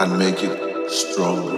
and make it stronger.